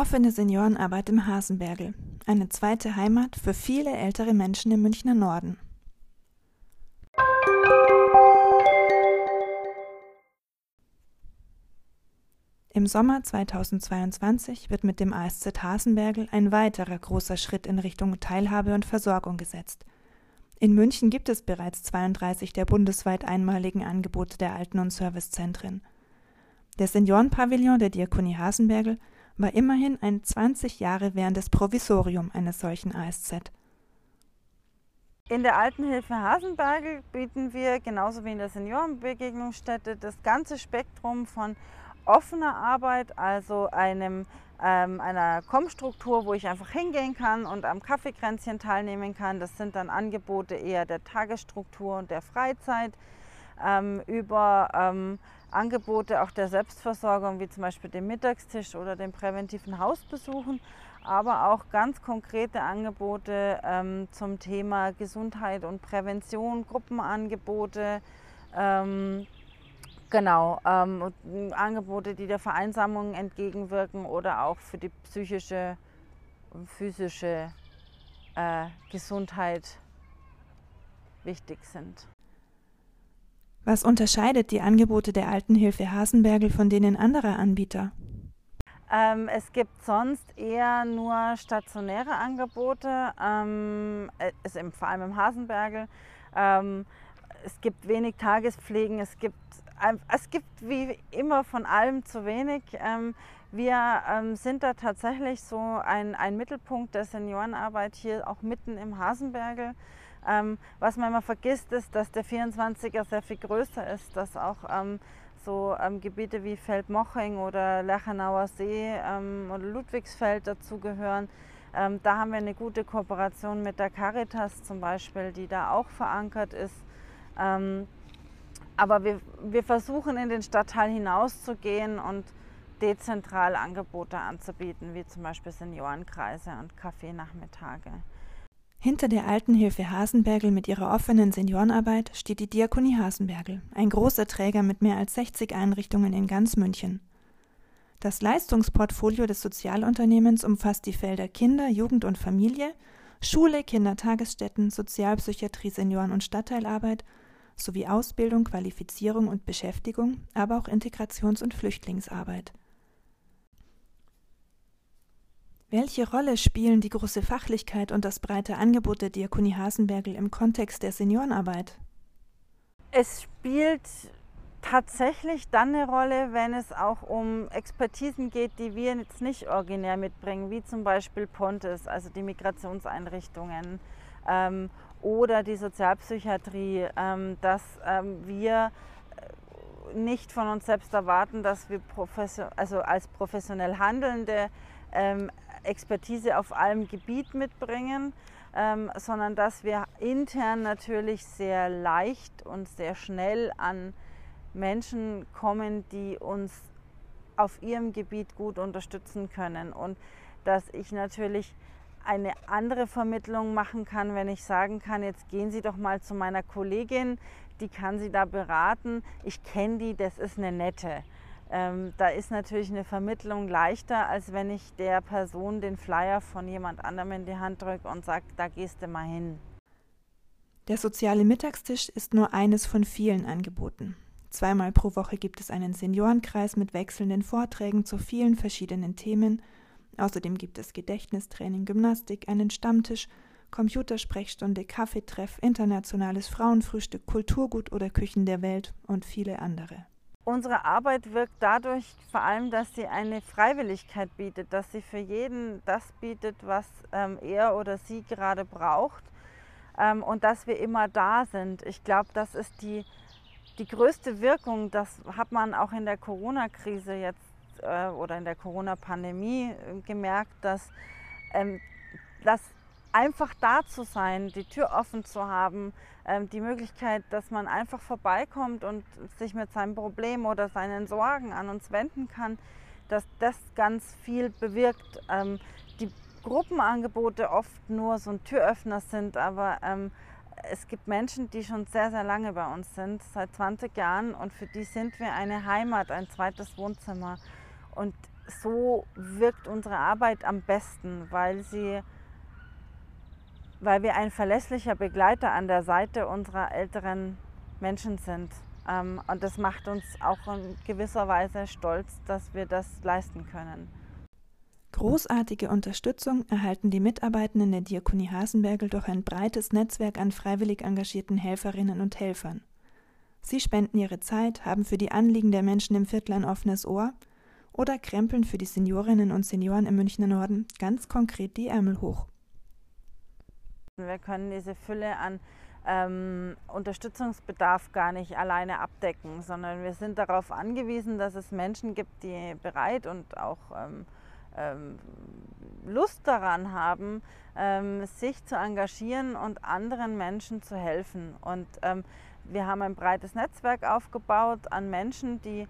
Offene Seniorenarbeit im Hasenbergel. Eine zweite Heimat für viele ältere Menschen im Münchner Norden. Im Sommer 2022 wird mit dem ASZ Hasenbergel ein weiterer großer Schritt in Richtung Teilhabe und Versorgung gesetzt. In München gibt es bereits 32 der bundesweit einmaligen Angebote der Alten- und Servicezentren. Der Seniorenpavillon der Diakonie Hasenbergel war immerhin ein 20 Jahre währendes Provisorium eines solchen ASZ. In der Altenhilfe Hasenbergel bieten wir, genauso wie in der Seniorenbegegnungsstätte, das ganze Spektrum von offener Arbeit, also einem, ähm, einer Kommstruktur, wo ich einfach hingehen kann und am Kaffeekränzchen teilnehmen kann. Das sind dann Angebote eher der Tagesstruktur und der Freizeit, ähm, über ähm, Angebote auch der Selbstversorgung, wie zum Beispiel den Mittagstisch oder den präventiven Hausbesuchen, aber auch ganz konkrete Angebote ähm, zum Thema Gesundheit und Prävention, Gruppenangebote, ähm, genau, ähm, Angebote, die der Vereinsamung entgegenwirken oder auch für die psychische und physische äh, Gesundheit wichtig sind. Was unterscheidet die Angebote der Altenhilfe Hasenbergel von denen anderer Anbieter? Ähm, es gibt sonst eher nur stationäre Angebote, ähm, es, im, vor allem im Hasenbergel. Ähm, es gibt wenig Tagespflegen, es gibt, es gibt wie immer von allem zu wenig. Ähm, wir ähm, sind da tatsächlich so ein, ein Mittelpunkt der Seniorenarbeit hier auch mitten im Hasenbergel. Ähm, was man immer vergisst, ist, dass der 24er sehr viel größer ist, dass auch ähm, so ähm, Gebiete wie Feldmoching oder Lerchenauer See ähm, oder Ludwigsfeld dazugehören. Ähm, da haben wir eine gute Kooperation mit der Caritas zum Beispiel, die da auch verankert ist. Ähm, aber wir, wir versuchen in den Stadtteil hinauszugehen und dezentral Angebote anzubieten, wie zum Beispiel Seniorenkreise und Kaffeenachmittage. Hinter der Altenhilfe Hasenbergel mit ihrer offenen Seniorenarbeit steht die Diakonie Hasenbergel, ein großer Träger mit mehr als 60 Einrichtungen in ganz München. Das Leistungsportfolio des Sozialunternehmens umfasst die Felder Kinder, Jugend und Familie, Schule, Kindertagesstätten, Sozialpsychiatrie, Senioren- und Stadtteilarbeit sowie Ausbildung, Qualifizierung und Beschäftigung, aber auch Integrations- und Flüchtlingsarbeit. Welche Rolle spielen die große Fachlichkeit und das breite Angebot der Diakonie Hasenbergel im Kontext der Seniorenarbeit? Es spielt tatsächlich dann eine Rolle, wenn es auch um Expertisen geht, die wir jetzt nicht originär mitbringen, wie zum Beispiel Pontes, also die Migrationseinrichtungen ähm, oder die Sozialpsychiatrie, ähm, dass ähm, wir äh, nicht von uns selbst erwarten, dass wir also als professionell Handelnde ähm, Expertise auf allem Gebiet mitbringen, ähm, sondern dass wir intern natürlich sehr leicht und sehr schnell an Menschen kommen, die uns auf ihrem Gebiet gut unterstützen können und dass ich natürlich eine andere Vermittlung machen kann, wenn ich sagen kann, jetzt gehen Sie doch mal zu meiner Kollegin, die kann Sie da beraten. Ich kenne die, das ist eine nette. Ähm, da ist natürlich eine Vermittlung leichter, als wenn ich der Person den Flyer von jemand anderem in die Hand drücke und sage, da gehst du mal hin. Der soziale Mittagstisch ist nur eines von vielen Angeboten. Zweimal pro Woche gibt es einen Seniorenkreis mit wechselnden Vorträgen zu vielen verschiedenen Themen. Außerdem gibt es Gedächtnistraining, Gymnastik, einen Stammtisch, Computersprechstunde, Kaffeetreff, internationales Frauenfrühstück, Kulturgut oder Küchen der Welt und viele andere. Unsere Arbeit wirkt dadurch vor allem, dass sie eine Freiwilligkeit bietet, dass sie für jeden das bietet, was ähm, er oder sie gerade braucht ähm, und dass wir immer da sind. Ich glaube, das ist die, die größte Wirkung, das hat man auch in der Corona-Krise jetzt äh, oder in der Corona-Pandemie äh, gemerkt, dass, ähm, dass einfach da zu sein, die Tür offen zu haben, ähm, die Möglichkeit, dass man einfach vorbeikommt und sich mit seinem Problem oder seinen Sorgen an uns wenden kann, dass das ganz viel bewirkt. Ähm, die Gruppenangebote oft nur so ein Türöffner sind, aber ähm, es gibt Menschen, die schon sehr, sehr lange bei uns sind, seit 20 Jahren und für die sind wir eine Heimat, ein zweites Wohnzimmer. Und so wirkt unsere Arbeit am besten, weil sie weil wir ein verlässlicher Begleiter an der Seite unserer älteren Menschen sind. Ähm, und das macht uns auch in gewisser Weise stolz, dass wir das leisten können. Großartige Unterstützung erhalten die Mitarbeitenden der Diakonie Hasenbergel durch ein breites Netzwerk an freiwillig engagierten Helferinnen und Helfern. Sie spenden ihre Zeit, haben für die Anliegen der Menschen im Viertel ein offenes Ohr oder krempeln für die Seniorinnen und Senioren im Münchner Norden ganz konkret die Ärmel hoch. Wir können diese Fülle an ähm, Unterstützungsbedarf gar nicht alleine abdecken, sondern wir sind darauf angewiesen, dass es Menschen gibt, die bereit und auch ähm, ähm, Lust daran haben, ähm, sich zu engagieren und anderen Menschen zu helfen. Und ähm, wir haben ein breites Netzwerk aufgebaut an Menschen, die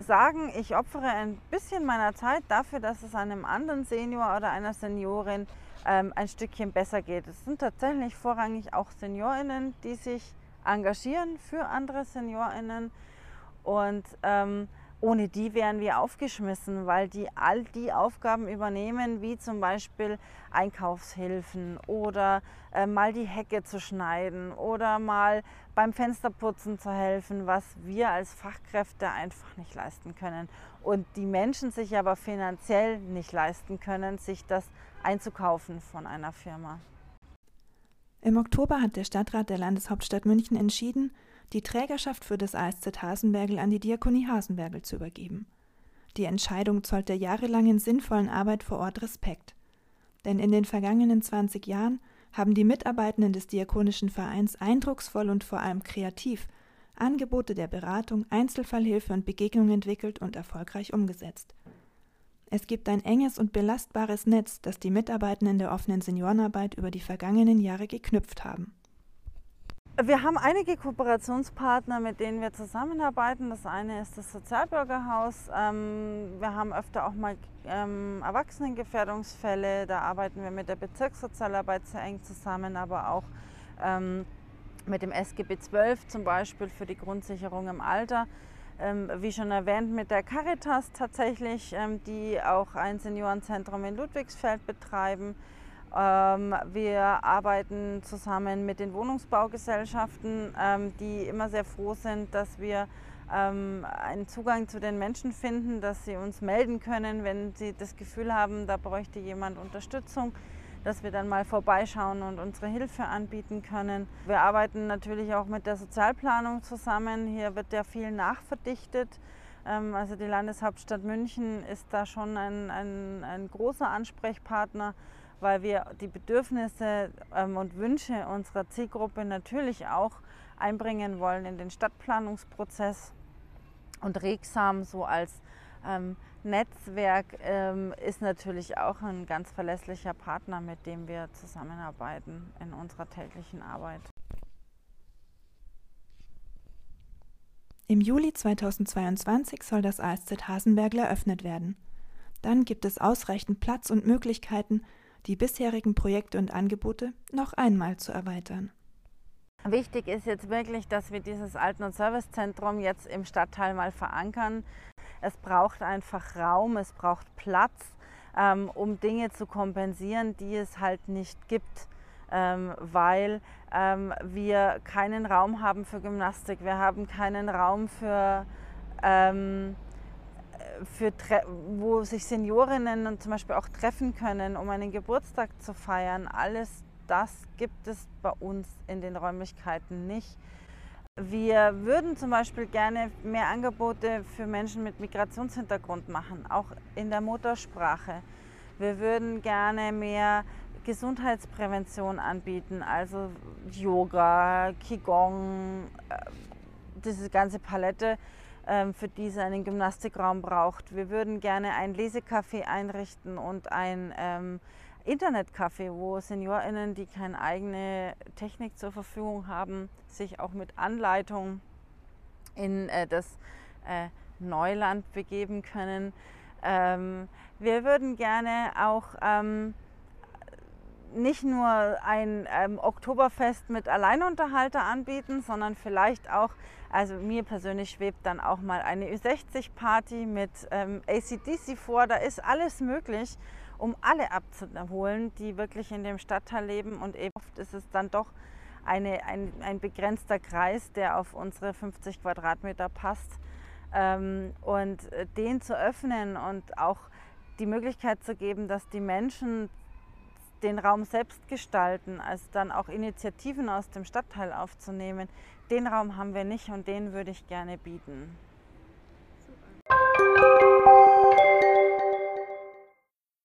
sagen, ich opfere ein bisschen meiner Zeit dafür, dass es einem anderen Senior oder einer Seniorin ähm, ein Stückchen besser geht. Es sind tatsächlich vorrangig auch Seniorinnen, die sich engagieren für andere Seniorinnen und ähm, ohne die wären wir aufgeschmissen, weil die all die Aufgaben übernehmen, wie zum Beispiel Einkaufshilfen oder äh, mal die Hecke zu schneiden oder mal beim Fensterputzen zu helfen, was wir als Fachkräfte einfach nicht leisten können. Und die Menschen sich aber finanziell nicht leisten können, sich das einzukaufen von einer Firma. Im Oktober hat der Stadtrat der Landeshauptstadt München entschieden, die Trägerschaft für das ASZ Hasenbergel an die Diakonie Hasenbergel zu übergeben. Die Entscheidung zollt der jahrelangen sinnvollen Arbeit vor Ort Respekt. Denn in den vergangenen 20 Jahren haben die Mitarbeitenden des Diakonischen Vereins eindrucksvoll und vor allem kreativ Angebote der Beratung, Einzelfallhilfe und Begegnung entwickelt und erfolgreich umgesetzt. Es gibt ein enges und belastbares Netz, das die Mitarbeitenden der offenen Seniorenarbeit über die vergangenen Jahre geknüpft haben. Wir haben einige Kooperationspartner, mit denen wir zusammenarbeiten. Das eine ist das Sozialbürgerhaus. Ähm, wir haben öfter auch mal ähm, Erwachsenengefährdungsfälle. Da arbeiten wir mit der Bezirkssozialarbeit sehr eng zusammen, aber auch ähm, mit dem SGB 12 zum Beispiel für die Grundsicherung im Alter. Wie schon erwähnt, mit der Caritas tatsächlich, die auch ein Seniorenzentrum in Ludwigsfeld betreiben. Ähm, wir arbeiten zusammen mit den Wohnungsbaugesellschaften, ähm, die immer sehr froh sind, dass wir ähm, einen Zugang zu den Menschen finden, dass sie uns melden können, wenn sie das Gefühl haben, da bräuchte jemand Unterstützung, dass wir dann mal vorbeischauen und unsere Hilfe anbieten können. Wir arbeiten natürlich auch mit der Sozialplanung zusammen. Hier wird ja viel nachverdichtet. Also die Landeshauptstadt München ist da schon ein, ein, ein großer Ansprechpartner weil wir die Bedürfnisse ähm, und Wünsche unserer Zielgruppe natürlich auch einbringen wollen in den Stadtplanungsprozess. Und Regsam so als ähm, Netzwerk ähm, ist natürlich auch ein ganz verlässlicher Partner, mit dem wir zusammenarbeiten in unserer täglichen Arbeit. Im Juli 2022 soll das ASZ Hasenbergl eröffnet werden. Dann gibt es ausreichend Platz und Möglichkeiten, die bisherigen Projekte und Angebote noch einmal zu erweitern. Wichtig ist jetzt wirklich, dass wir dieses Alten- und Servicezentrum jetzt im Stadtteil mal verankern. Es braucht einfach Raum, es braucht Platz, ähm, um Dinge zu kompensieren, die es halt nicht gibt. Ähm, weil ähm, wir keinen Raum haben für Gymnastik, wir haben keinen Raum für ähm, für, wo sich Seniorinnen zum Beispiel auch treffen können, um einen Geburtstag zu feiern. Alles das gibt es bei uns in den Räumlichkeiten nicht. Wir würden zum Beispiel gerne mehr Angebote für Menschen mit Migrationshintergrund machen, auch in der Muttersprache. Wir würden gerne mehr Gesundheitsprävention anbieten, also Yoga, Qigong, äh, diese ganze Palette für die es einen Gymnastikraum braucht. Wir würden gerne ein Lesecafé einrichten und ein ähm, Internetcafé, wo SeniorInnen, die keine eigene Technik zur Verfügung haben, sich auch mit Anleitung in äh, das äh, Neuland begeben können. Ähm, wir würden gerne auch ähm, nicht nur ein ähm, Oktoberfest mit Alleinunterhalter anbieten, sondern vielleicht auch, also mir persönlich schwebt dann auch mal eine Ü60-Party mit ähm, ACDC vor. Da ist alles möglich, um alle abzuholen, die wirklich in dem Stadtteil leben. Und oft ist es dann doch eine, ein, ein begrenzter Kreis, der auf unsere 50 Quadratmeter passt. Ähm, und äh, den zu öffnen und auch die Möglichkeit zu geben, dass die Menschen den Raum selbst gestalten, also dann auch Initiativen aus dem Stadtteil aufzunehmen. Den Raum haben wir nicht und den würde ich gerne bieten.